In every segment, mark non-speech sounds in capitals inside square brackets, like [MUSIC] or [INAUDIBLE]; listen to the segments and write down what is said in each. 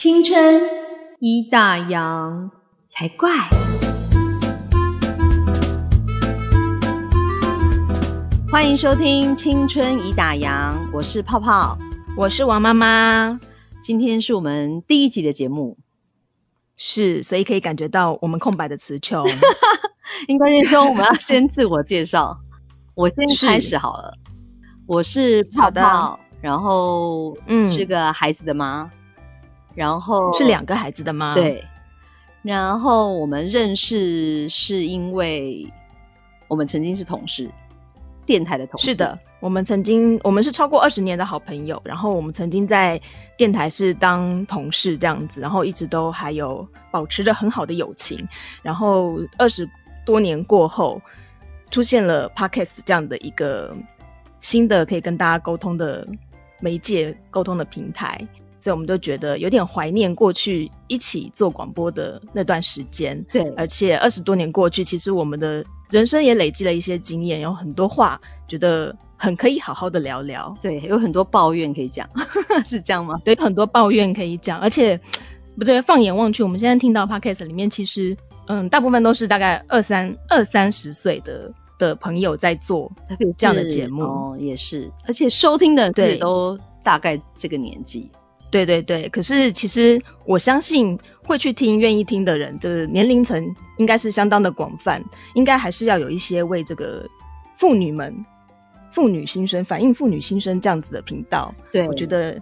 青春一大洋才怪。欢迎收听《青春已打烊》，我是泡泡，我是王妈妈。今天是我们第一集的节目，是，所以可以感觉到我们空白的词穷。[LAUGHS] 应该是说我们要先自我介绍，[LAUGHS] 我先开始好了。我是泡泡，然后嗯，是个孩子的妈，然后是两个孩子的妈，对。然后我们认识是因为我们曾经是同事，电台的同事。是的，我们曾经我们是超过二十年的好朋友，然后我们曾经在电台是当同事这样子，然后一直都还有保持着很好的友情。然后二十多年过后，出现了 Podcast 这样的一个。新的可以跟大家沟通的媒介、沟通的平台，所以我们都觉得有点怀念过去一起做广播的那段时间。对，而且二十多年过去，其实我们的人生也累积了一些经验，有很多话觉得很可以好好的聊聊。对，有很多抱怨可以讲，[LAUGHS] 是这样吗？对，很多抱怨可以讲，而且不对，放眼望去，我们现在听到 podcast 里面，其实嗯，大部分都是大概二三二三十岁的。的朋友在做这样的节目哦，也是，而且收听的也都大概这个年纪，对对对。可是其实我相信会去听、愿意听的人，这个年龄层应该是相当的广泛，应该还是要有一些为这个妇女们、妇女心声、反映妇女心声这样子的频道。对我觉得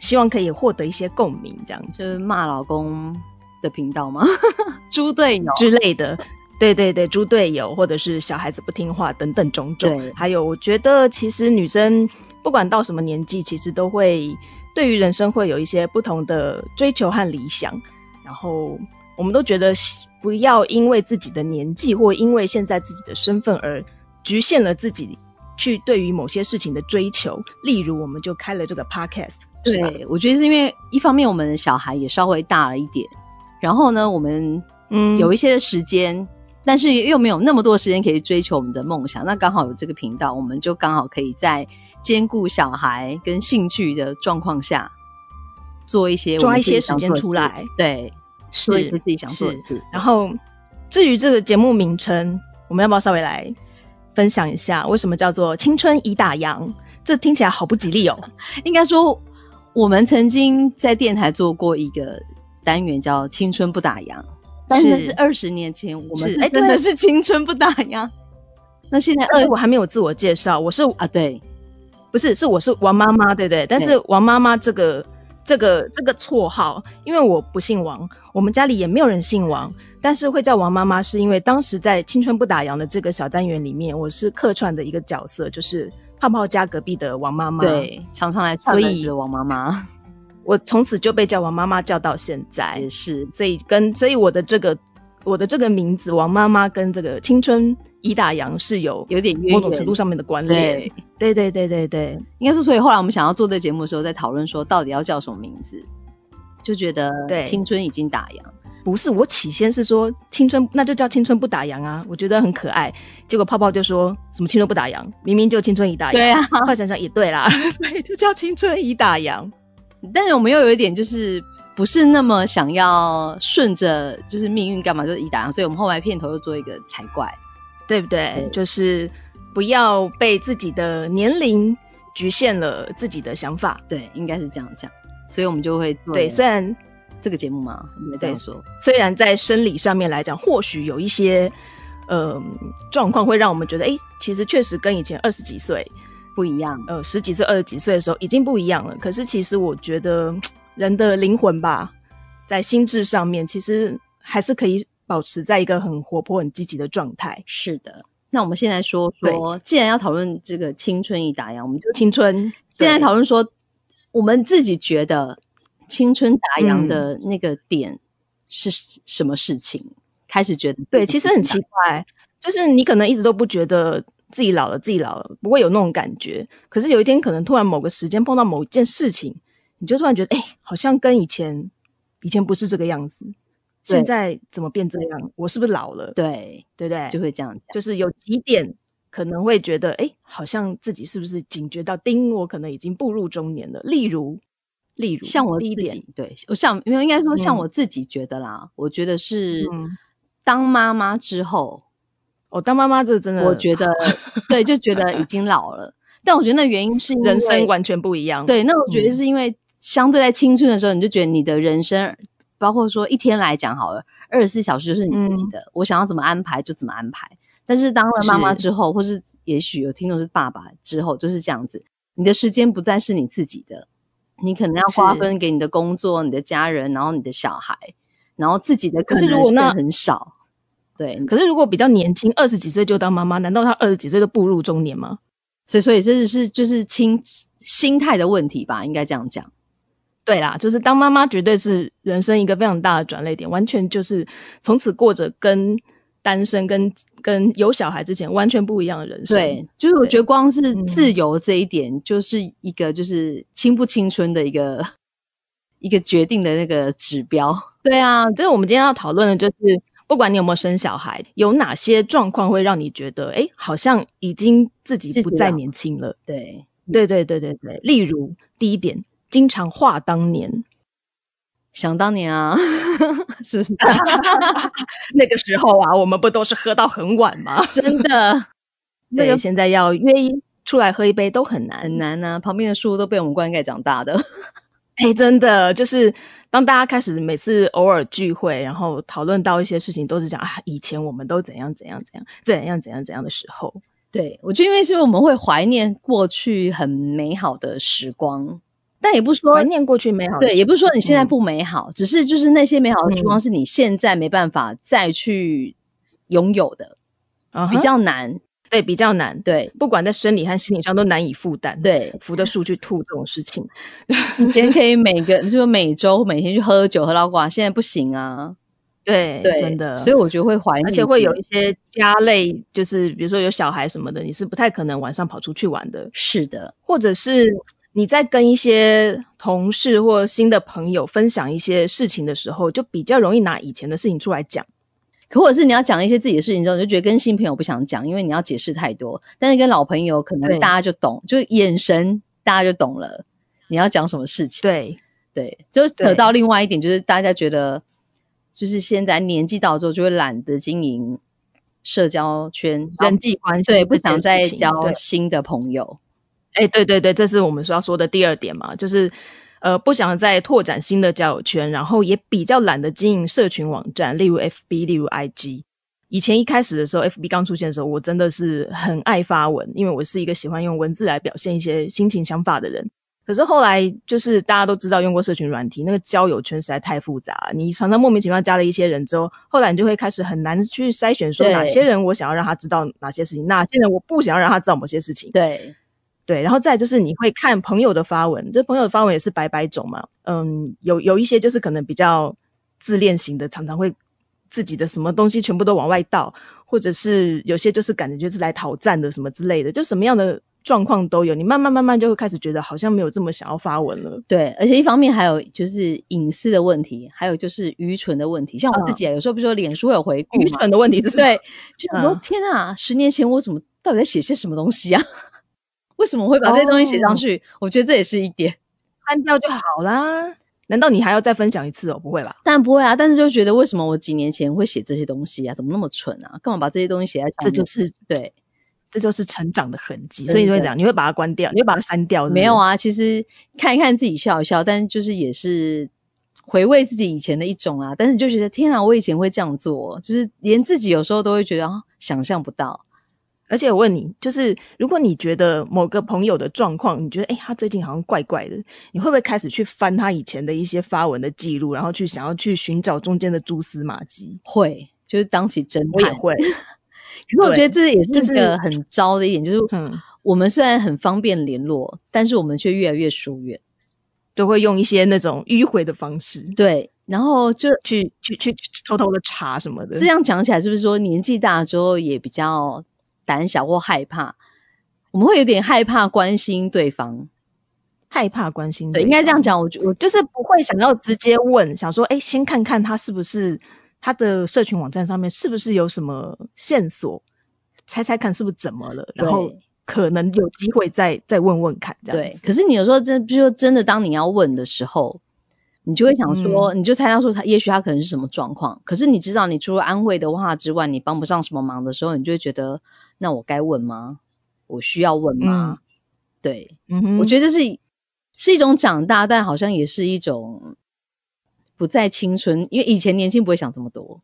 希望可以获得一些共鸣，这样就是骂老公的频道吗？[LAUGHS] 猪队友之类的。对对对，猪队友或者是小孩子不听话等等种种，还有我觉得其实女生不管到什么年纪，其实都会对于人生会有一些不同的追求和理想。然后我们都觉得不要因为自己的年纪或因为现在自己的身份而局限了自己去对于某些事情的追求。例如，我们就开了这个 podcast。对，我觉得是因为一方面我们的小孩也稍微大了一点，然后呢，我们嗯有一些时间。但是又没有那么多时间可以追求我们的梦想，那刚好有这个频道，我们就刚好可以在兼顾小孩跟兴趣的状况下，做一些抓一些时间出来，对，做一些自己想做的事。然后至于这个节目名称，我们要不要稍微来分享一下，为什么叫做“青春已打烊”？这听起来好不吉利哦。[LAUGHS] 应该说，我们曾经在电台做过一个单元，叫“青春不打烊”。但是是二十年前，我们真的是青春不打烊。那现在，而且我还没有自我介绍，我是啊，对，不是，是我是王妈妈，对对。但是王妈妈这个这个这个绰号，因为我不姓王，我们家里也没有人姓王，但是会叫王妈妈，是因为当时在青春不打烊的这个小单元里面，我是客串的一个角色，就是泡泡家隔壁的王妈妈，对，常常来所以王妈妈。我从此就被叫王妈妈叫到现在，也是，所以跟所以我的这个我的这个名字王妈妈跟这个青春已打烊是有有点某种程度上面的关联。对对对对对，应该是所以后来我们想要做这节目的时候，在讨论说到底要叫什么名字，就觉得对青春已经打烊，不是我起先是说青春那就叫青春不打烊啊，我觉得很可爱。结果泡泡就说什么青春不打烊，明明就青春已打烊。对啊，后来想想也对啦，[LAUGHS] 所以，就叫青春已打烊。但是我们又有一点，就是不是那么想要顺着就是命运干嘛，就是一打所以我们后来片头又做一个才怪，对不对？就是不要被自己的年龄局限了自己的想法，对，应该是这样讲。所以我们就会对，虽然这个节目嘛，没再说，虽然在生理上面来讲，或许有一些呃状况会让我们觉得，哎，其实确实跟以前二十几岁。不一样，呃，十几岁、二十几岁的时候已经不一样了。可是，其实我觉得 [TSK] 人的灵魂吧，在心智上面，其实还是可以保持在一个很活泼、很积极的状态。是的，那我们现在说说，既然要讨论这个青春已打烊，我们就青春。现在讨论说，我们自己觉得青春打烊的那个点是什么事情？开始觉得对，其实很奇怪，就是你可能一直都不觉得。自己老了，自己老了，不会有那种感觉。可是有一天，可能突然某个时间碰到某一件事情，你就突然觉得，哎，好像跟以前以前不是这个样子。现在怎么变这样？我是不是老了？对，对对？就会这样，就是有几点可能会觉得，哎，好像自己是不是警觉到，丁，我可能已经步入中年了。例如，例如，像我自第一点，对我像没有应该说像嗯我自己觉得啦，我觉得是嗯当妈妈之后，我当妈妈这真的，我觉得 [LAUGHS] 对，就觉得已经老了。但我觉得那原因是因为人生完全不一样。对，那我觉得嗯是因为相对在青春的时候，你就觉得你的人生，包括说一天来讲好了，二十四小时就是你自己的，我想要怎么安排就怎么安排。但是当了妈妈之后，或是也许有听众是爸爸之后，就是这样子，你的时间不再是你自己的，你可能要划分给你的工作、你的家人，然后你的小孩，然后自己的可是能如果那很少。对，可是如果比较年轻，二十几岁就当妈妈，难道她二十几岁就步入中年吗？所以所以这是就是心心态的问题吧，应该这样讲。对啦，就是当妈妈绝对是人生一个非常大的转捩点，完全就是从此过着跟单身、跟跟有小孩之前完全不一样的人生。对，就是我觉得光是嗯自由这一点，就是一个就是青不青春的一个一个决定的那个指标。对啊，就是我们今天要讨论的，就是不管你有没有生小孩，有哪些状况会让你觉得，哎，好像已经自己不再年轻了。对，对对对对对，例如第一点，经常话当年，想当年啊，[LAUGHS] 是不是？[LAUGHS] 那个时候啊，我们不都是喝到很晚吗？[LAUGHS] 真的，那对，个现在要约一出来喝一杯都很难，很。难啊。旁边的树都被我们灌溉长大的。哎，真的就是当大家开始每次偶尔聚会，然后讨论到一些事情，都是讲啊，以前我们都怎样怎样怎样怎样怎样怎样的时候，对，我就因为是因为我们会怀念过去很美好的时光，但也不是说怀念过去美好的对，也不是说你现在嗯。不美好，只是就是那些美好的时光是你现在没办法再去拥有的，比较难。对比较难，对不管在生理和心理上都难以负担。，对，扶着树去吐这种事情，以前可以每个就是每周每天去喝酒喝到挂，现在不行啊。对，对，真的，所以我觉得会怀念，而且会有一些家累，就是比如说有小孩什么的，你是不太可能晚上跑出去玩的，是的，或者是你在跟一些同事或新的朋友分享一些事情的时候，就比较容易拿以前的事情出来讲。可或者是你要讲一些自己的事情之后，你就觉得跟新朋友不想讲，因为你要解释太多。但是跟老朋友可能大家就懂，就眼神大家就懂了你要讲什么事情。对，对，就扯到另外一点，就是大家觉得，就是现在年纪到之后，就会懒得经营社交圈，人际关系对，不想再交新的朋友。哎，对对对，这是我们说要说的第二点嘛，就是呃，不想再拓展新的交友圈，然后也比较懒得经营社群网站，例如 FB，例如 IG。以前一开始的时候，FB 刚出现的时候，我真的是很爱发文，因为我是一个喜欢用文字来表现一些心情想法的人。可是后来就是大家都知道，用过社群软体，那个交友圈实在太复杂，你常常莫名其妙加了一些人之后，后来你就会开始很难去筛选，说哪些人我想要让他知道哪些事情，哪些人我不想要让他知道某些事情。对，对，然后再就是你会看朋友的发文，这朋友的发文也是百百种嘛，嗯，有有一些就是可能比较自恋型的，常常会自己的什么东西全部都往外倒，或者是有些就是感觉就是来讨赞的什么之类的，就什么样的状况都有。你慢慢慢慢就会开始觉得好像没有这么想要发文了。对，而且一方面还有就是隐私的问题，还有就是愚蠢的问题。像我自己啊，有时候不是说脸书有回顾愚，蠢的问题就是对，就我天啊，十年前我怎么到底在写些什么东西啊？为什么我会把这些东西写上去？我觉得这也是一点。删掉就好啦。难道你还要再分享一次哦？不会吧？但不会啊，但是就觉得为什么我几年前会写这些东西啊？怎么那么蠢啊？干嘛把这些东西写在上面？这就是对，这就是成长的痕迹，所以你会讲，你会把它关掉，你会把它删掉是是没有啊。其实看一看自己笑一笑，但就是也是回味自己以前的一种啊。但是你就觉得天啊，我以前会这样做，就是连自己有时候都会觉得啊，想象不到。而且我问你，就是如果你觉得某个朋友的状况，你觉得哎他最近好像怪怪的，你会不会开始去翻他以前的一些发文的记录，然后去想要去寻找中间的蛛丝马迹？会，就是当起侦探。我也会，可是我觉得这也是是一个很糟的一点，就是嗯，我们虽然很方便联络，但是我们却越来越疏远。都会用一些那种迂回的方式对，然后就去去去去偷偷的查什么的。这样讲起来，是不是说年纪大了之后也比较胆小或害怕？我们会有点害怕关心对方。害怕关心，对，应该这样。讲。我觉我就是不会想要直接问，想说，哎，先看看他是不是他的社群网站上面是不是有什么线索，猜猜看是不是怎么了，然后可能有机会再再问问看，这样对。可是你有时候真，比如说真的，当你要问的时候，你就会想说，你就猜到说他，也许他可能是什么状况。可是你知道，你除了安慰的话之外，你帮不上什么忙的时候，你就会觉得，那我该问吗？我需要问吗？对，我觉得这是是一种长大，但好像也是一种不再青春，因为以前年轻不会想这么多。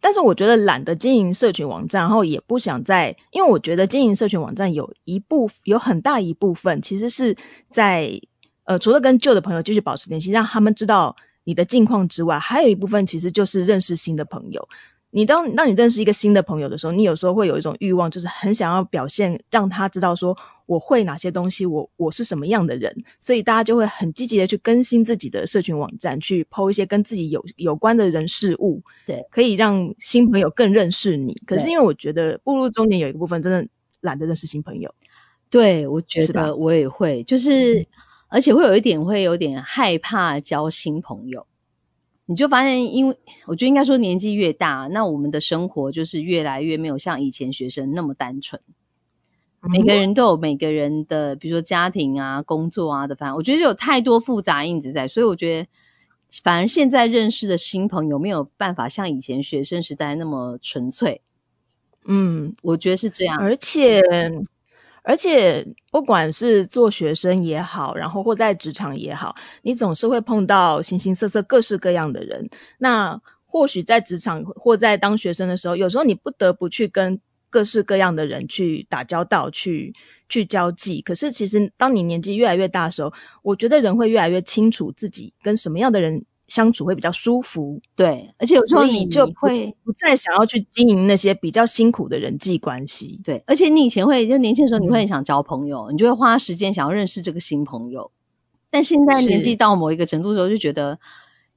但是我觉得懒得经营社群网站，然后也不想再，因为我觉得经营社群网站有一部有很大一部分其实是在呃，除了跟旧的朋友继续保持联系，让他们知道你的近况之外，还有一部分其实就是认识新的朋友。你当当你认识一个新的朋友的时候，你有时候会有一种欲望，就是很想要表现，让他知道说我会哪些东西，我我是什么样的人，所以大家就会很积极的去更新自己的社群网站，去抛一些跟自己有有关的人事物，对，可以让新朋友更认识你。可是因为我觉得步入中年有一个部分真的懒得认识新朋友，对我觉得我也会，就是而且会有一点会有点害怕交新朋友。你就发现，因为我觉得应该说年纪越大，那我们的生活就是越来越没有像以前学生那么单纯。每个人都有每个人的，比如说家庭啊、工作啊的，反正我觉得有太多复杂因子在，所以我觉得反而现在认识的新朋友没有办法像以前学生时代那么纯粹。嗯，我觉得是这样，而且。而且，不管是做学生也好，然后或在职场也好，你总是会碰到形形色色、各式各样的人。那或许在职场或在当学生的时候，有时候你不得不去跟各式各样的人去打交道、去去交际。可是，其实当你年纪越来越大的时候，我觉得人会越来越清楚自己跟什么样的人。相处会比较舒服，对，而且有时候你就会不再想要去经营那些比较辛苦的人际关系，对，而且你以前会就年轻的时候你会很想交朋友，你就会花时间想要认识这个新朋友，但现在年纪到某一个程度的时候，就觉得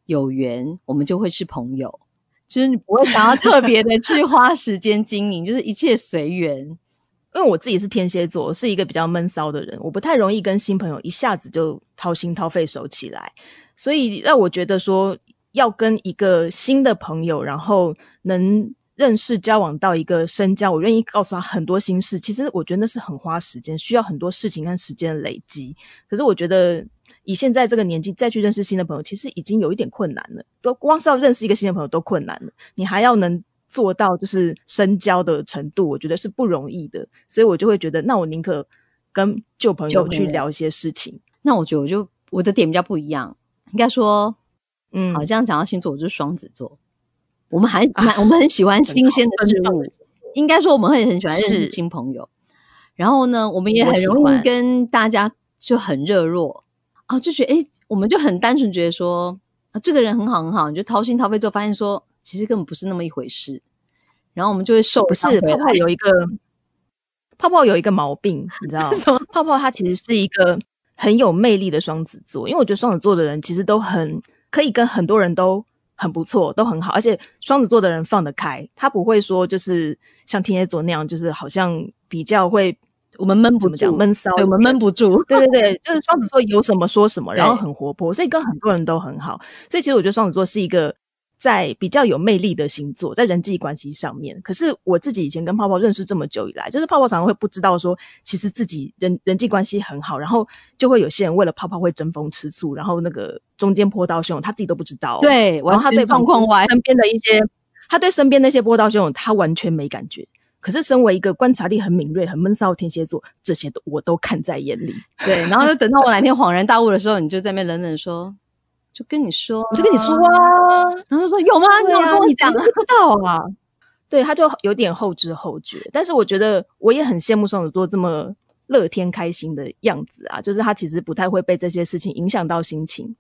有缘我们就会是朋友，就是你不会想要特别的去花时间经营，就是一切随缘。[LAUGHS] 因为我自己是天蝎座，是一个比较闷骚的人，我不太容易跟新朋友一下子就掏心掏肺熟起来。所以让我觉得说，要跟一个新的朋友，然后能认识交往到一个深交，我愿意告诉他很多心事。其实我觉得那是很花时间，需要很多事情跟时间的累积。可是我觉得以现在这个年纪再去认识新的朋友，其实已经有一点困难了。都光是要认识一个新的朋友都困难了，你还要能做到就是深交的程度，我觉得是不容易的。所以我就会觉得，那我宁可跟旧朋友去聊一些事情。那我觉得我就我的点比较不一样。应该说，嗯，好，这样讲到星座，我就是双子座。我们还蛮，我们很喜欢新鲜的事物。应该说，我们会很喜欢认识新朋友。然后呢，我们也很容易跟大家就很热络啊，就觉得哎，我们就很单纯觉得说啊，这个人很好很好，你就掏心掏肺之后，发现说其实根本不是那么一回事。然后我们就会受不是泡泡有一个泡泡有一个毛病，你知道 [LAUGHS] 吗？泡泡它其实是一个。很有魅力的双子座，因为我觉得双子座的人其实都很可以跟很多人都很不错，都很好，而且双子座的人放得开，他不会说就是像天蝎座那样，就是好像比较会我们闷不住闷骚，我们闷不住，对对对，[LAUGHS] 就是双子座有什么说什么，然后很活泼，所以跟很多人都很好，所以其实我觉得双子座是一个。在比较有魅力的星座，在人际关系上面，可是我自己以前跟泡泡认识这么久以来，就是泡泡常常会不知道说，其实自己人人际关系很好，然后就会有些人为了泡泡会争风吃醋，然后那个中间泼刀汹他自己都不知道。对，然后他对状况外身边的一些，他对身边那些波涛汹涌，他完全没感觉。可是身为一个观察力很敏锐、很闷骚的天蝎座，这些都我都看在眼里。对，然后就等到我哪天恍然大悟的时候，你就在那边冷冷说。就跟你说，我就跟你说啊，然后就说有吗？对啊，你怎么不知道啊？对，他就有点后知后觉。但是我觉得我也很羡慕双子座这么乐天开心的样子啊，就是他其实不太会被这些事情影响到心情。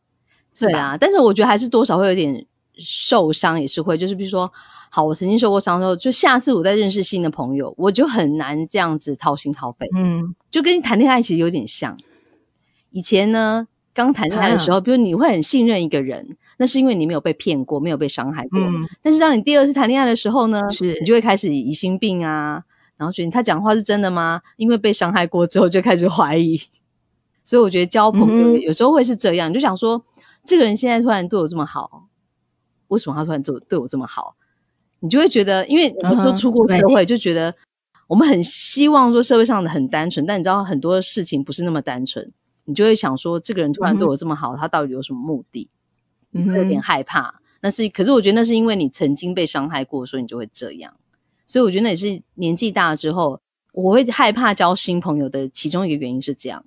对啊，但是我觉得还是多少会有点受伤，也是会。就是比如说，好，我曾经受过伤之后，就下次我再认识新的朋友，我就很难这样子掏心掏肺。嗯，就跟谈恋爱其实有点像。以前呢。刚谈恋爱的时候，比如你会很信任一个人，那是因为你没有被骗过，没有被伤害过。但是当你第二次谈恋爱的时候呢，是你就会开始疑心病啊，然后觉得他讲话是真的吗？因为被伤害过之后，就开始怀疑。[LAUGHS] 所以我觉得交朋友有时候会是这样，就想说这个人现在突然对我这么好，为什么他突然对对我这么好？你就会觉得，因为我们都出过社会，就觉得我们很希望说社会上的很单纯，但你知道很多事情不是那么单纯，你就会想说，这个人突然对我这么好，他到底有什么目的？嗯有点害怕。但是，可是我觉得那是因为你曾经被伤害过，所以你就会这样。所以我觉得那也是年纪大了之后，我会害怕交新朋友的其中一个原因是这样。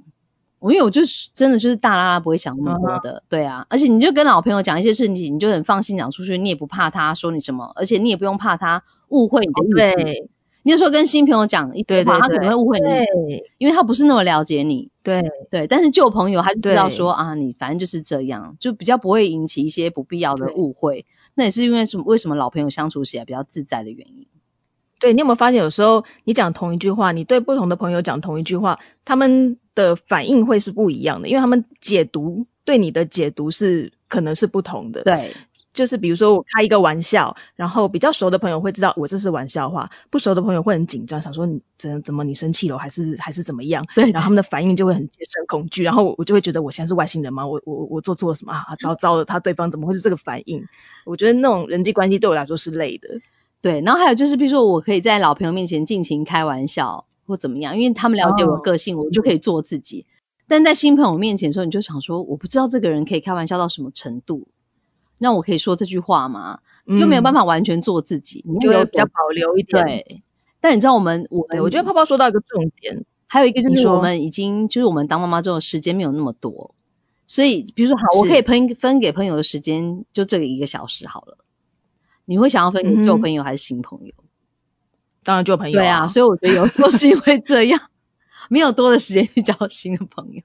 我因为我就是真的就是大拉拉不会想那么多的，对啊。而且你就跟老朋友讲一些事情，你就很放心讲出去，你也不怕他说你什么，而且你也不用怕他误会你的意思。对，你有时候跟新朋友讲一句话，他可能会误会你，因为他不是那么了解你。对对，但是旧朋友他就知道对说啊，你反正就是这样，就比较不会引起一些不必要的误会。那也是因为什么？为什么老朋友相处起来比较自在的原因？对，你有没有发现，有时候你讲同一句话，你对不同的朋友讲同一句话，他们的反应会是不一样的，因为他们解读对你的解读是可能是不同的。对，就是比如说我开一个玩笑，然后比较熟的朋友会知道我这是玩笑话，不熟的朋友会很紧张，想说你怎怎么你生气了，还是还是怎么样？对然后他们的反应就会很戒慎恐惧，然后我我就会觉得我现在是外星人吗？我我我做错了什么啊？糟 [LAUGHS] 糟的，他对方怎么会是这个反应？我觉得那种人际关系对我来说是累的。对，然后还有就是，比如说我可以在老朋友面前尽情开玩笑或怎么样，因为他们了解我个性，我就可以做自己。但在新朋友面前的时候，你就想说，我不知道这个人可以开玩笑到什么程度，让我可以说这句话吗？又没有办法，完全做自己，你嗯就会比较保留一点。对。但你知道我们，我，们我觉得泡泡说到一个重点，还有一个就是我们已经就是我们当妈妈之后时间没有那么多，所以比如说好，我可以分分给朋友的时间就这个一个小时好了。你会想要分给旧朋友还是新朋友？当然旧朋友、对啊，所以我觉得有时候是因为这样，[LAUGHS] 没有多的时间去交新的朋友。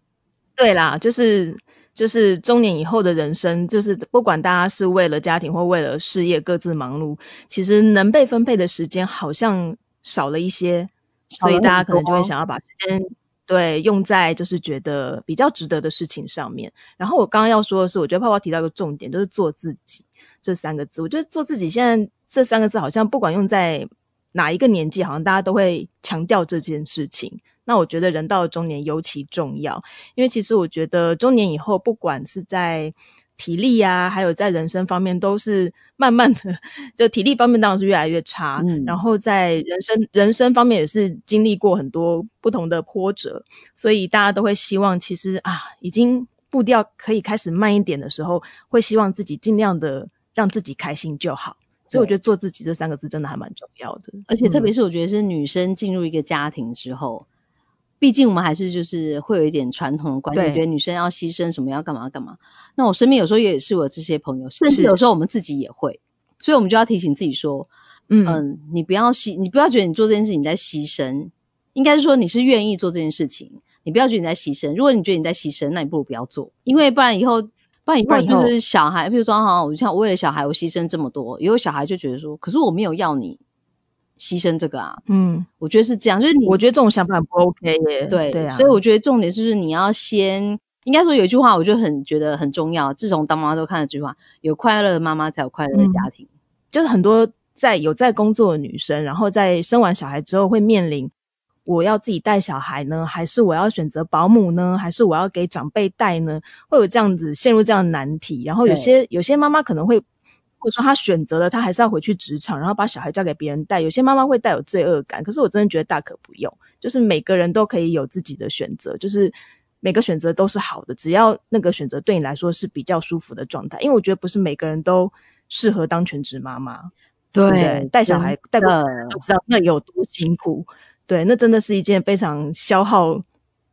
对啦，就是就是中年以后的人生，就是不管大家是为了家庭或为了事业各自忙碌，其实能被分配的时间好像少了一些，所以大家可能就会想要把时间对用在就是觉得比较值得的事情上面。然后我刚刚要说的是，我觉得泡泡提到一个重点，就是做自己这三个字。我觉得做自己现在这三个字好像不管用在哪一个年纪，好像大家都会强调这件事情。那我觉得人到了中年尤其重要，因为其实我觉得中年以后，不管是在体力啊，还有在人生方面，都是慢慢的，就体力方面当然是越来越差，嗯。然后在人生人生方面也是经历过很多不同的波折，所以大家都会希望，其实啊，已经步调可以开始慢一点的时候，会希望自己尽量的让自己开心就好。所以我觉得做自己这三个字真的还蛮重要的，而且特别嗯。是我觉得是女生进入一个家庭之后，毕竟我们还是就是会有一点传统的观念，对觉得女生要牺牲什么，要干嘛干嘛。那我身边有时候也是我这些朋友，甚至有时候我们自己也会，所以我们就要提醒自己说，嗯。嗯，你不要牺，你不要觉得你做这件事情你在牺牲，应该是说你是愿意做这件事情，你不要觉得你在牺牲。如果你觉得你在牺牲，那你不如不要做，因为不然以后，不然以后就是小孩，比如说哈，我像我为了小孩我牺牲这么多，以后小孩就觉得说，可是我没有要你牺牲这个啊，嗯，我觉得是这样，就是你我觉得这种想法不 OK 耶，对对啊，所以我觉得重点就是你要先。应该说有一句话，我就很觉得很重要。自从当妈妈都看了这句话：有快乐的妈妈才有快乐的嗯家庭。就是很多在有在工作的女生，然后在生完小孩之后会面临。我要自己带小孩呢，还是我要选择保姆呢，还是我要给长辈带呢？会有这样子陷入这样的难题。然后有些有些妈妈可能会，或者说他选择了，他还是要回去职场，然后把小孩交给别人带。有些妈妈会带有罪恶感，可是我真的觉得大可不用，就是每个人都可以有自己的选择，就是每个选择都是好的，只要那个选择对你来说是比较舒服的状态。因为我觉得不是每个人都适合当全职妈妈。对？带小孩带过的就知道那有多辛苦。对，那真的是一件非常消耗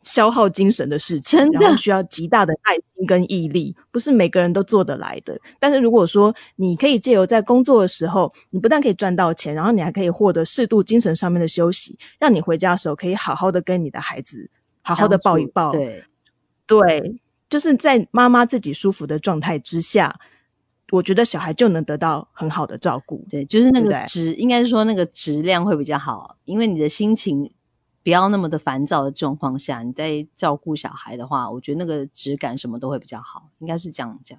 消耗精神的事情，然后需要极大的耐心跟毅力，不是每个人都做得来的。但是如果说你可以借由在工作的时候，你不但可以赚到钱，然后你还可以获得适度精神上面的休息，让你回家的时候可以好好的跟你的孩子好好的抱一抱。对对，就是在妈妈自己舒服的状态之下。我觉得小孩就能得到很好的照顾。对，就是那个质，应该是说那个质量会比较好，因为你的心情不要那么的烦躁的状况下，你在照顾小孩的话，我觉得那个质感什么都会比较好，应该是这样讲。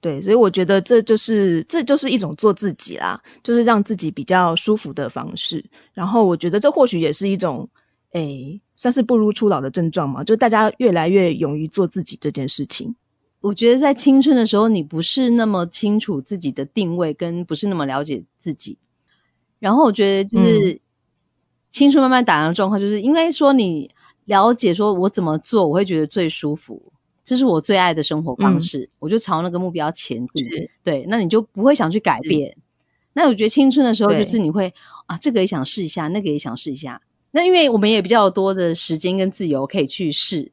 对，所以我觉得这就是这就是一种做自己啦，就是让自己比较舒服的方式。然后我觉得这或许也是一种，诶，算是步入初老的症状嘛，就大家越来越勇于做自己这件事情。我觉得在青春的时候，你不是那么清楚自己的定位，跟不是那么了解自己。然后我觉得就是，青春慢慢打烊的状况，就是应该说你了解说我怎么做，我会觉得最舒服，这是我最爱的生活方式，我就朝那个目标前进。对，那你就不会想去改变。那我觉得青春的时候，就是你会啊，这个也想试一下，那个也想试一下。那因为我们也比较多的时间跟自由可以去试。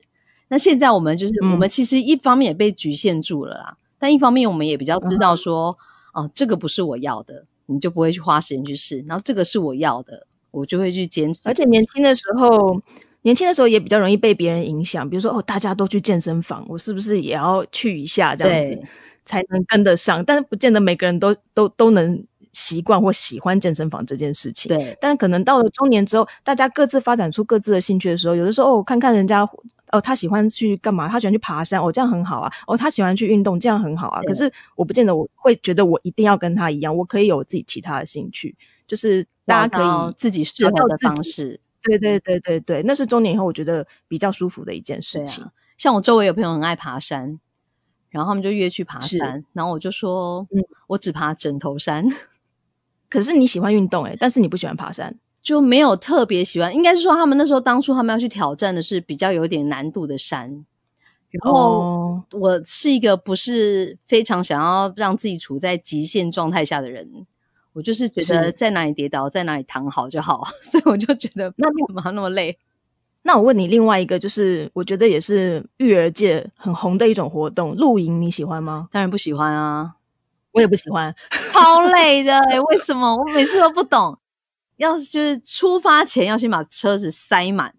那现在我们就是我们其实一方面也被局限住了啦，但一方面我们也比较知道说，哦，这个不是我要的，你就不会去花时间去试。然后这个是我要的，我就会去坚持。而且年轻的时候，年轻的时候也比较容易被别人影响，比如说哦，大家都去健身房，我是不是也要去一下这样子才能跟得上？但是不见得每个人都都都能。习惯或喜欢健身房这件事情，对，但可能到了中年之后，大家各自发展出各自的兴趣的时候，有的时候哦，看看人家哦，他喜欢去干嘛？他喜欢去爬山，哦，这样很好啊。哦，他喜欢去运动，这样很好啊。可是我不见得我会觉得我一定要跟他一样，我可以有自己其他的兴趣，就是大家可以自己适合的方式。对对对对对，那是中年以后我觉得比较舒服的一件事情。像我周围有朋友很爱爬山，然后他们就约去爬山，然后我就说，嗯，我只爬枕头山。[LAUGHS] 可是你喜欢运动哎，但是你不喜欢爬山，就没有特别喜欢。应该是说他们那时候当初他们要去挑战的是比较有点难度的山，然后我是一个不是非常想要让自己处在极限状态下的人，我就是觉得在哪里跌倒在哪里躺好就好，[LAUGHS] 所以我就觉得那干嘛那么累？那我问你另外一个，就是我觉得也是育儿界很红的一种活动，露营你喜欢吗？当然不喜欢啊。我也不喜欢，[LAUGHS] 超累的。为什么？我每次都不懂。要就是出发前要先把车子塞满，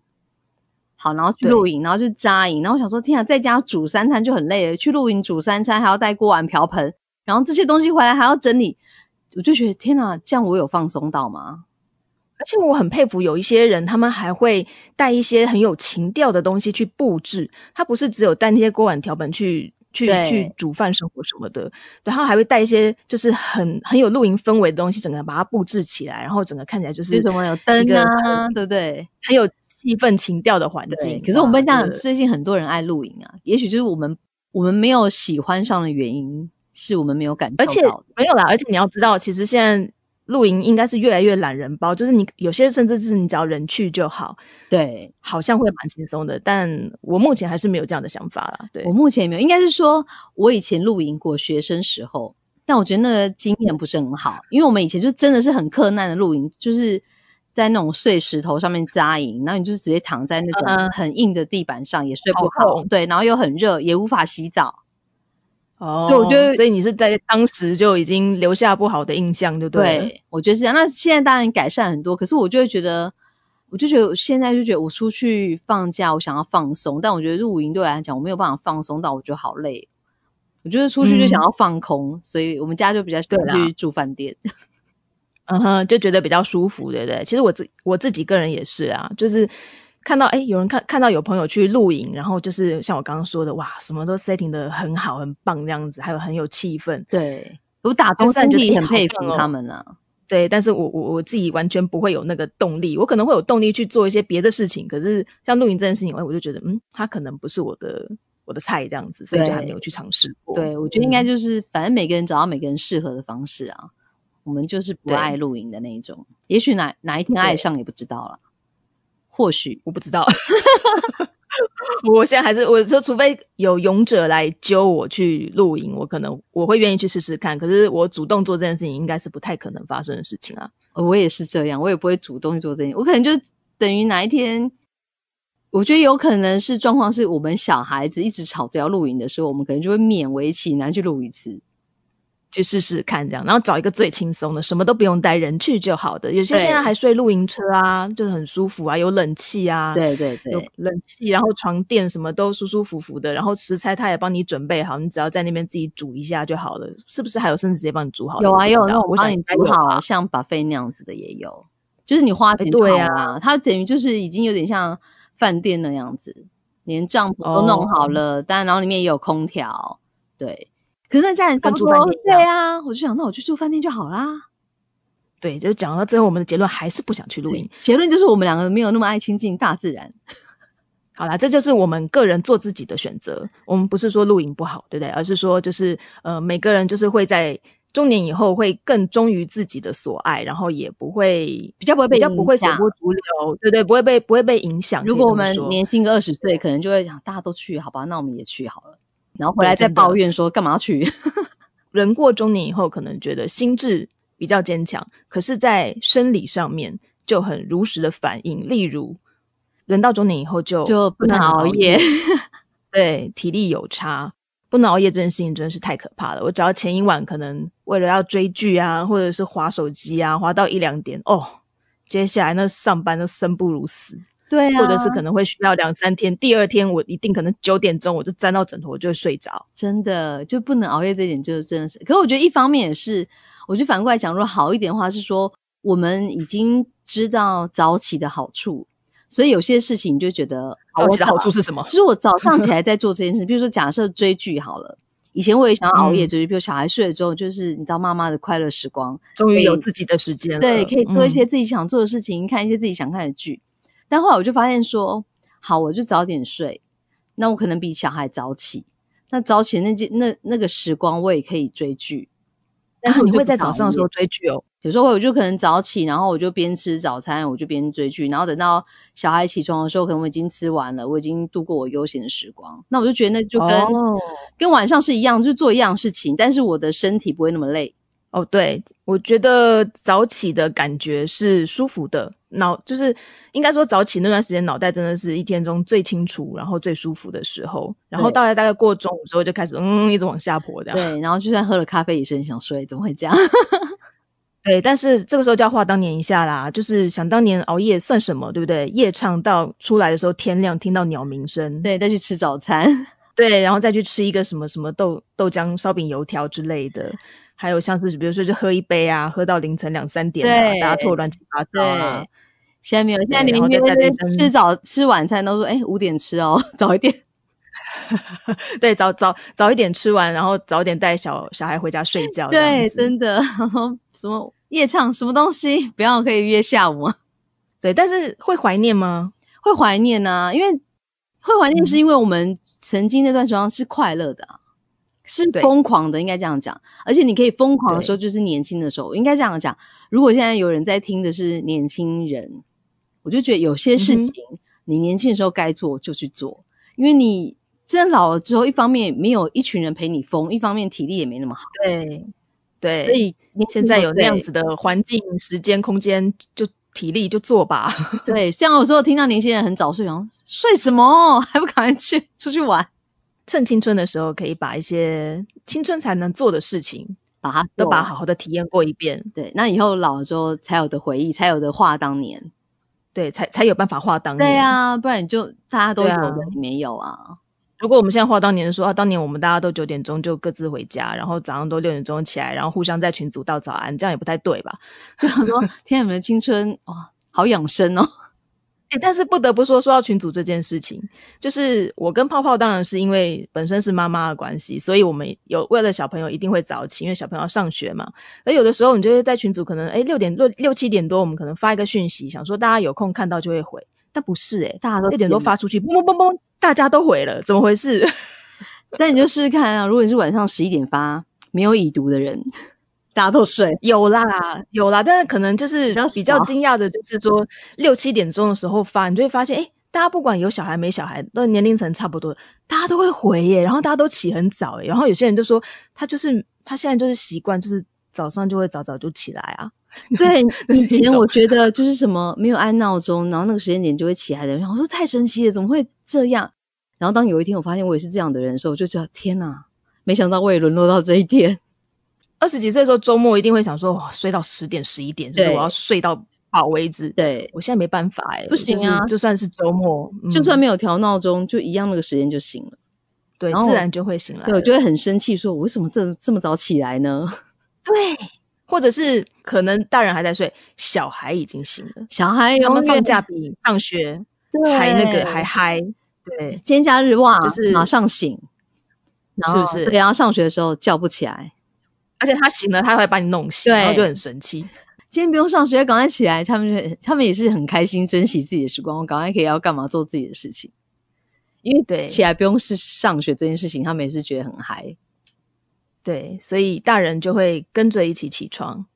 好，然后去露营，然后去扎营。然后我想说，天啊，在家煮三餐就很累了，去露营煮三餐还要带锅碗瓢盆，然后这些东西回来还要整理，我就觉得天哪，这样我有放松到吗？而且我很佩服有一些人，他们还会带一些很有情调的东西去布置。他不是只有带那些锅碗瓢盆去。去去煮饭、生活什么的，然后还会带一些就是很很有露营氛围的东西，整个把它布置起来，然后整个看起来就是什么有灯啊，对不对？很有气氛、情调的环境。可是我们这样，最近很多人爱露营啊，也许就是我们我们没有喜欢上的原因，是我们没有感觉，而且没有啦。而且你要知道，其实现在。露营应该是越来越懒人包，就是你有些甚至是你只要人去就好，对，好像会蛮轻松的。但我目前还是没有这样的想法啦。对我目前也没有，应该是说我以前露营过学生时候，但我觉得那个经验不是很好，因为我们以前就真的是很困难的露营，就是在那种碎石头上面扎营，然后你就是直接躺在那种很硬的地板上，也睡不好，对，然后又很热，也无法洗澡。哦，所以我觉得，所以你是在当时就已经留下不好的印象，就对。对，我觉得是这样。那现在当然改善很多，可是我就会觉得，我就觉得现在就觉得，我出去放假，我想要放松，但我觉得露营对我来讲，我没有办法放松到，我觉得好累。我觉得出去就想要放空，所以我们家就比较喜欢去住饭店。[LAUGHS] 嗯哼，就觉得比较舒服，对不对？其实我自我自己个人也是啊，就是。看到哎，有人看看到有朋友去露营，然后就是像我刚刚说的，哇，什么都 setting 的很好，很棒这样子，还有很有气氛。对，我打从心底很佩服他们啊。对，但是我我我自己完全不会有那个动力，我可能会有动力去做一些别的事情，可是像露营这件事情，我我就觉得，嗯，他可能不是我的我的菜这样子，所以就还没有去尝试过。对，我觉得应该就是，反正每个人找到每个人适合的方式啊。我们就是不爱露营的那一种，也许哪哪一天爱上也不知道了。或许我不知道，[LAUGHS] 我现在还是我说，除非有勇者来揪我去露营，我可能我会愿意去试试看。可是我主动做这件事情，应该是不太可能发生的事情啊。我也是这样，我也不会主动去做这件。我可能就等于哪一天，我觉得有可能是状况，是我们小孩子一直吵着要露营的时候，我们可能就会勉为其难去露一次。去试试看，这样，然后找一个最轻松的，什么都不用带，人去就好的。有些现在还睡露营车啊，就是很舒服啊，有冷气啊，对对对，有冷气，然后床垫什么都舒舒服服的，然后食材他也帮你准备好，你只要在那边自己煮一下就好了，是不是？还有甚至直接帮你煮好？有啊，有那我帮你煮好，像把费那样子的也有，就是你花钱对啊，它等于就是已经有点像饭店那样子，连帐篷都弄好了，但然后里面也有空调，对。可是那家人跟住饭店对啊，我就想，那我去住饭店就好啦。对，就讲到最后，我们的结论还是不想去露营。结论就是我们两个没有那么爱亲近大自然。[LAUGHS] 好啦，这就是我们个人做自己的选择。我们不是说露营不好，对不对？而是说，就是呃，每个人就是会在中年以后会更忠于自己的所爱，然后也不会比较不会被比较不会随波逐流，对对，不会被不会被影响。如果我们年轻个二十岁，可能就会想大家都去，好吧，那我们也去好了，然后回来再抱怨说干嘛要去？[LAUGHS] 人过中年以后，可能觉得心智比较坚强，可是，在生理上面就很如实的反应。例如，人到中年以后就就不能能熬夜，对，体力有差。不能熬夜这件事情真的是太可怕了。我只要前一晚可能为了要追剧啊，或者是划手机啊，划到一两点，哦，接下来那上班都生不如死，对啊，或者是可能会需要两三天。第二天我一定可能九点钟我就沾到枕头，我就会睡着。真的就不能熬夜，这一点就是真的是。可是我觉得一方面也是，我就反过来讲，如果好一点的话，是说我们已经知道早起的好处，所以有些事情你就觉得早起的好处是什么就？是我早上起 [LAUGHS] 来在做这件事，比如说假设追剧好了。以前我也想要熬夜嗯追剧，比如小孩睡了之后，就是你知道妈妈的快乐时光，终于有自己的时间了，对，可以做一嗯些自己想做的事情，看一些自己想看的剧。但后来我就发现说，好，我就早点睡，那我可能比小孩早起，那早起那件那那个时光我也可以追剧。然后啊你会在早上的时候追剧哦？有时候我就可能早起，然后我就边吃早餐，我就边追剧，然后等到小孩起床的时候，可能我已经吃完了，我已经度过我悠闲的时光。那我就觉得那就跟、哦跟晚上是一样，就做一样事情，但是我的身体不会那么累。哦，对，我觉得早起的感觉是舒服的，脑就是应该说早起那段时间，脑袋真的是一天中最清楚，然后最舒服的时候。然后对到了大概过中午之后，就开始嗯，一直往下坡这样。对，然后就算喝了咖啡也是很想睡，怎么会这样？[LAUGHS] 对，但是这个时候就要话当年一下啦，就是想当年熬夜算什么，对不对？夜唱到出来的时候天亮，听到鸟鸣声，对，再去吃早餐。[LAUGHS] 对，然后再去吃一个什么什么豆豆浆、烧饼、油条之类的，还有像是比如说就喝一杯啊，喝到凌晨两三点啊，大家吐得乱七八糟啊对。现在没有，现在对然后再连约带人生吃早吃晚餐都说，哎，五点吃哦，[LAUGHS] 早一点。[LAUGHS] 对，早早早一点吃完，然后早点带小小孩回家睡觉。对，真的。然后什么夜唱什么东西，不要可以约下午吗？[LAUGHS] 对，但是会怀念吗？会怀念啊、因为会怀念嗯是因为我们曾经那段时光是快乐的、啊，是疯狂的，应该这样讲。而且你可以疯狂的时候，就是年轻的时候，应该这样讲。如果现在有人在听的是年轻人，我就觉得有些事情你年轻的时候该做就去做，因为你真的老了之后，一方面没有一群人陪你疯，一方面体力也没那么好，对对，所以你现在有那样子的环境、时间、空间，就体力就做吧。[LAUGHS] 对，像有时候听到年轻人很早睡，然后睡什么，还不赶快去出去玩，趁青春的时候，可以把一些青春才能做的事情，把它都把它好好的体验过一遍。对，那以后老了之后才有的回忆，才有的话当年。对，才才有办法画当年。对啊，不然你就大家都有的，你没有啊。如果我们现在画当年说啊，当年我们大家都九点钟就各自回家，然后早上都六点钟起来，然后互相在群组道早安，这样也不太对吧？[LAUGHS] 就想说，天啊，你们的青春哇，好养生哦。欸但是不得不说，说到群组这件事情，就是我跟泡泡当然是因为本身是妈妈的关系，所以我们有为了小朋友一定会早起，因为小朋友要上学嘛。而有的时候你就会在群组可能哎六点六六七点多，我们可能发一个讯息，想说大家有空看到就会回，但不是哎、大家都六点多发出去，嘣嘣嘣嘣，大家都回了，怎么回事？[LAUGHS] 但你就试试看啊，如果你是晚上十一点发，没有已读的人，大家都睡，有啦，有啦，但是可能就是比较惊讶的，就是说六七点钟的时候发，你就会发现，哎，大家不管有小孩没小孩，都年龄层差不多，大家都会回耶，然后大家都起很早耶，然后有些人就说他就是他现在就是习惯，就是早上就会早早就起来啊。[LAUGHS] 对，以前我觉得就是什么没有按闹钟，然后那个时间点就会起来的人，我说太神奇了，怎么会这样？然后当有一天我发现我也是这样的人的时候，我就觉得天哪，没想到我也沦落到这一天。二十几岁的时候，周末一定会想说，哇，睡到十点十一点，就是我要睡到饱为止。对，我现在没办法哎，不行啊就是就算是周末，就算嗯没有调闹钟，就一样那个时间就醒了。对，自然就会醒来了。对，我就会很生气，说我为什么这这么早起来呢？[LAUGHS] 对，或者是可能大人还在睡，小孩已经醒了。小孩他们放假比上学对还那个还嗨，对今天假日哇，就是马上醒，是不是对，然后上学的时候叫不起来，而且他醒了，他会把你弄醒，然后就很神奇。今天不用上学，赶快起来。他们就他们也是很开心，珍惜自己的时光，我赶快可以要干嘛做自己的事情。因为对起来不用是上学这件事情，他们也是觉得很嗨。对，所以大人就会跟着一起起床，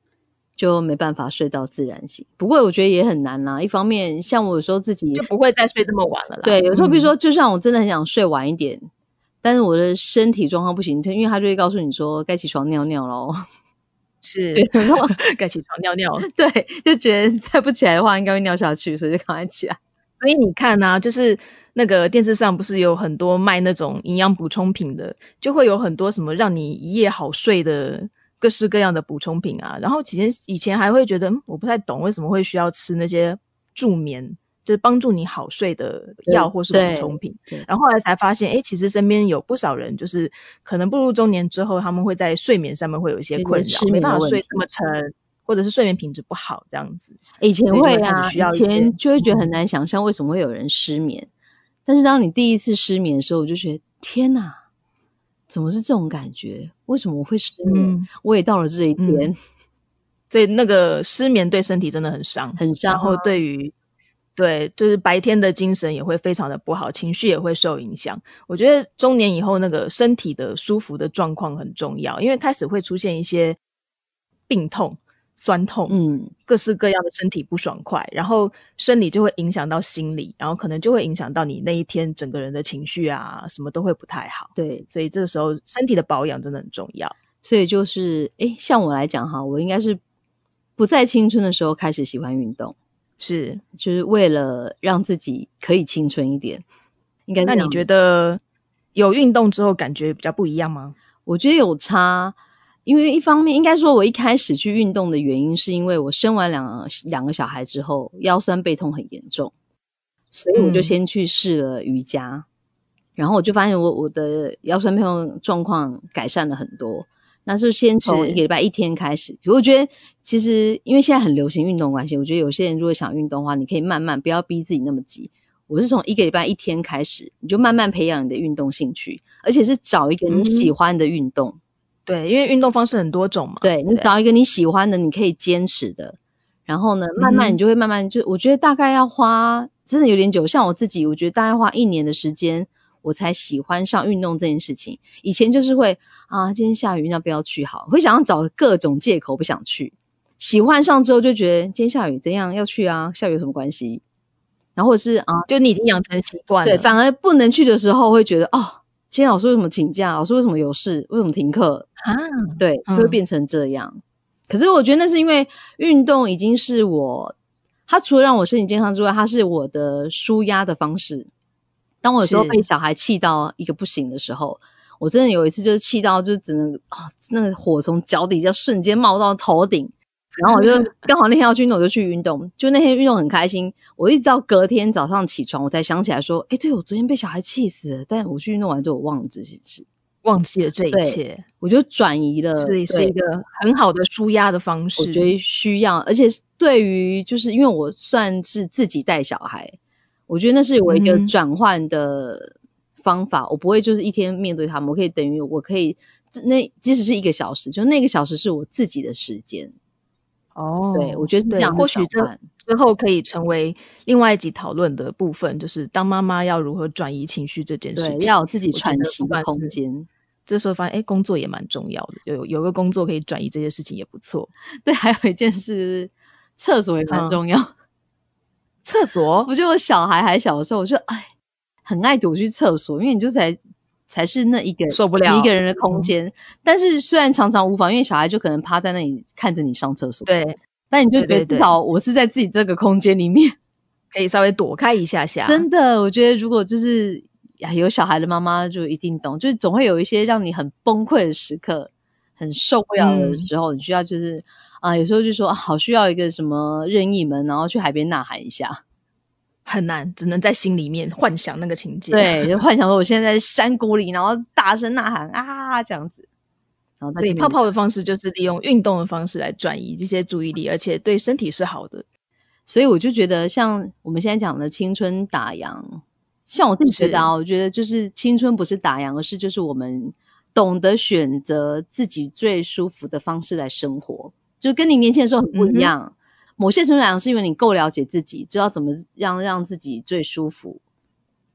就没办法睡到自然醒。不过我觉得也很难啦。一方面，像我有时候自己就不会再睡这么晚了啦。对，有时候比如嗯说，就算我真的很想睡晚一点，但是我的身体状况不行，因为他就会告诉你说该起床尿尿喽。[LAUGHS] 是 [LAUGHS] 该起床尿尿。对，就觉得再不起来的话，应该会尿下去，所以就赶快起来。所以你看啊，就是那个电视上不是有很多卖那种营养补充品的，就会有很多什么让你一夜好睡的各式各样的补充品啊。然后以前以前还会觉得，嗯我不太懂为什么会需要吃那些助眠，就是帮助你好睡的药或是对补充品。然后后来才发现，哎，其实身边有不少人，就是可能步入中年之后，他们会在睡眠上面会有一些困扰，没办法睡这么沉，或者是睡眠品质不好这样子。以前会啊，需要以前就会觉得很嗯难想象为什么会有人失眠。但是当你第一次失眠的时候，我就觉得天哪，怎么是这种感觉？为什么我会失眠？嗯我也到了这一天，嗯所以那个失眠对身体真的很伤，很伤啊。然后对于对，就是白天的精神也会非常的不好，情绪也会受影响。我觉得中年以后那个身体的舒服的状况很重要，因为开始会出现一些病痛、酸痛，嗯，各式各样的身体不爽快，然后生理就会影响到心理，然后可能就会影响到你那一天整个人的情绪啊，什么都会不太好。对，所以这个时候身体的保养真的很重要。所以就是，诶，像我来讲哈，我应该是不在青春的时候开始喜欢运动，是，就是为了让自己可以青春一点。应该那你觉得有运动之后感觉比较不一样吗？我觉得有差，因为一方面应该说，我一开始去运动的原因，是因为我生完两两个小孩之后，腰酸背痛很严重，所以我就嗯先去试了瑜伽，然后我就发现我我的腰酸背痛状况改善了很多。那就先从一个礼拜一天开始，我觉得其实因为现在很流行运动关系，我觉得有些人如果想运动的话，你可以慢慢不要逼自己那么急。我是从一个礼拜一天开始，你就慢慢培养你的运动兴趣，而且是找一个你喜欢的运动。对，因为运动方式很多种嘛。对你找一个你喜欢的，你可以坚持的，然后呢，慢慢你就会慢慢就，我觉得大概要花真的有点久。像我自己，我觉得大概花一年的时间，我才喜欢上运动这件事情。以前就是会啊，今天下雨，要不要去好？会想要找各种借口不想去。喜欢上之后就觉得今天下雨怎样要去啊？下雨有什么关系？然后或者是啊，就你已经养成习惯了。对，反而不能去的时候会觉得哦，今天老师为什么请假？老师为什么有事？为什么停课？啊，对，就会嗯变成这样。可是我觉得那是因为运动已经是我，它除了让我身体健康之外，它是我的舒压的方式。当我有时候被小孩气到一个不行的时候，我真的有一次就是气到，就只能啊、那个火从脚底下瞬间冒到头顶，然后我就 [LAUGHS] 刚好那天要去运动，我就去运动。就那天运动很开心，我一直到隔天早上起床，我才想起来说，哎，对我昨天被小孩气死了，但我去运动完之后，我忘了这件事，忘记了这一切，我就转移了，是是一个很好的舒压的方式。我觉得需要，而且对于就是因为我算是自己带小孩，我觉得那是我一个转换的方法。我不会就是一天面对他们，我可以等于我可以那即使是一个小时，就那个小时是我自己的时间。哦，对我觉得是这对样或许这之后可以成为另外一集讨论的部分，就是当妈妈要如何转移情绪这件事对，情。要有自己喘息的空间。这时候发现，哎，工作也蛮重要的，有有个工作可以转移这些事情也不错。[LAUGHS] 对，还有一件事，厕所也蛮嗯重要。厕所？我觉得我小孩还小的时候，我就哎很爱躲去厕所，因为你就才才是那一个受不了。你一个人的空嗯。间。但是虽然常常无法，因为小孩就可能趴在那里看着你上厕所，对，但你就觉得至少我是在自己这个空间里面。可以稍微躲开一下下。真的，我觉得如果就是呀有小孩的妈妈就一定懂，就是总会有一些让你很崩溃的时刻，很受不了的嗯。时候，你需要就是啊、有时候就说、啊好需要一个什么任意门，然后去海边呐喊一下。很难，只能在心里面幻想那个情节。对，就 [LAUGHS] 幻想说我现在在山谷里，然后大声呐喊啊，这样子。所以泡泡的方式就是利用运动的方式来转移这些注意力，而且对身体是好的。所以我就觉得，像我们现在讲的青春打烊，像我自己觉得啊，我觉得就是青春不是打烊，而是就是我们懂得选择自己最舒服的方式来生活，就跟你年轻的时候很不一样。某些程度来讲，是因为你够了解自己，知道怎么让让自己最舒服。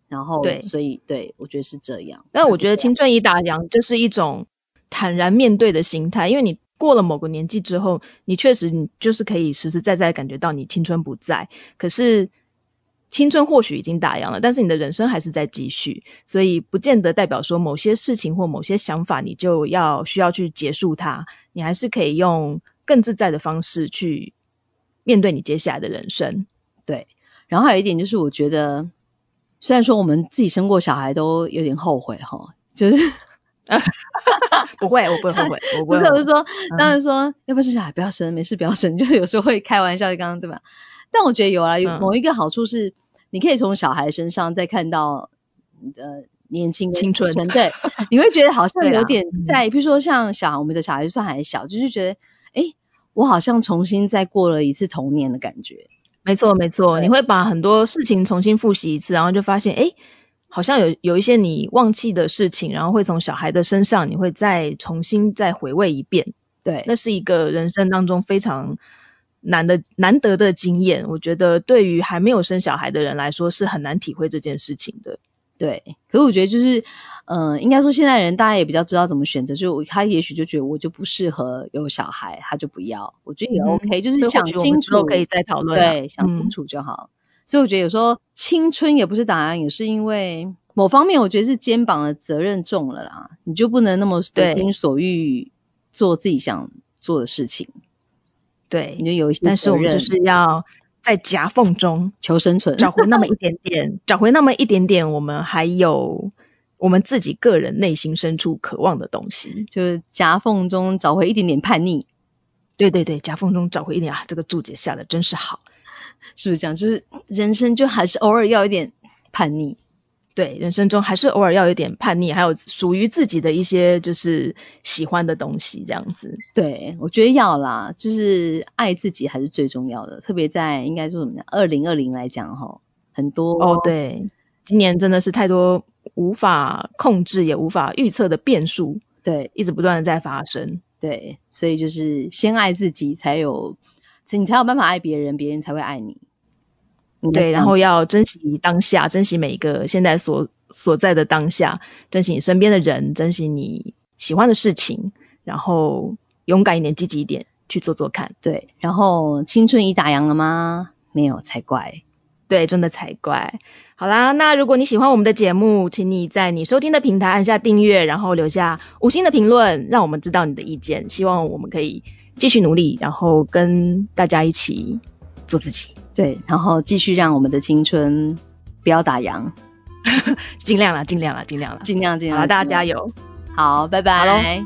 然后，对所以对我觉得是这样。但我觉得青春已打烊就是一种坦然面对的心态，因为你过了某个年纪之后，你确实你就是可以实实在在感觉到你青春不在，可是青春或许已经打烊了，但是你的人生还是在继续，所以不见得代表说某些事情或某些想法你就要需要去结束它，你还是可以用更自在的方式去面对你接下来的人生。对，然后还有一点就是，我觉得虽然说我们自己生过小孩都有点后悔哈，就是。[LAUGHS] 不会，我不会后悔。我不是，我是说，当然说，要不要生小孩？不要生，没事，不要生。[LAUGHS] 就有时候会开玩笑，刚刚对吧？但我觉得有啊，有某一个好处是，你可以从小孩身上再看到你的年轻青春。对，你会觉得好像有点在，比如说像小我们的小孩算还小，就是觉得，哎，我好像重新再过了一次童年的感觉。没错，没错，你会把很多事情重新复习一次，然后就发现，哎。好像有有一些你忘记的事情，然后会从小孩的身上，你会再重新再回味一遍。对，那是一个人生当中非常难的难得的经验。我觉得对于还没有生小孩的人来说，是很难体会这件事情的。对，可是我觉得就是，呃，应该说现在人大家也比较知道怎么选择，就他也许就觉得我就不适合有小孩，他就不要。我觉得也 OK，就是想清楚可以再讨论。对，想清楚就好。所以我觉得有时候青春也不是答案，也是因为某方面，我觉得是肩膀的责任重了啦，你就不能那么随心所欲做自己想做的事情。对，你就有一些，但是我们就是要在夹缝中求生存，找回那么一点点，[LAUGHS] 找回那么一点点，我们还有我们自己个人内心深处渴望的东西，就是夹缝中找回一点点叛逆。对对对，夹缝中找回一点啊，这个注解下的真是好。是不是这样？就是人生就还是偶尔要一点叛逆，对，人生中还是偶尔要有点叛逆，还有属于自己的一些就是喜欢的东西，这样子。对，我觉得要啦，就是爱自己还是最重要的，特别在应该说什么呢？二零二零来讲，哈，很多哦，对，今年真的是太多无法控制也无法预测的变数，对，一直不断的在发生，对，所以就是先爱自己，才有。你才有办法爱别人，别人才会爱你。对，然后要珍惜当下，珍惜每一个现在所所在的当下，珍惜你身边的人，珍惜你喜欢的事情，然后勇敢一点，积极一点，去做做看。对，然后青春已打烊了吗？没有才怪。对，真的才怪。好啦，那如果你喜欢我们的节目，请你在你收听的平台按下订阅，然后留下五星的评论，让我们知道你的意见。希望我们可以。继续努力，然后跟大家一起做自己。对，然后继续让我们的青春不要打烊，[LAUGHS] 尽量了，尽量了，尽量了，尽量尽量。好，大家加油！好，拜拜。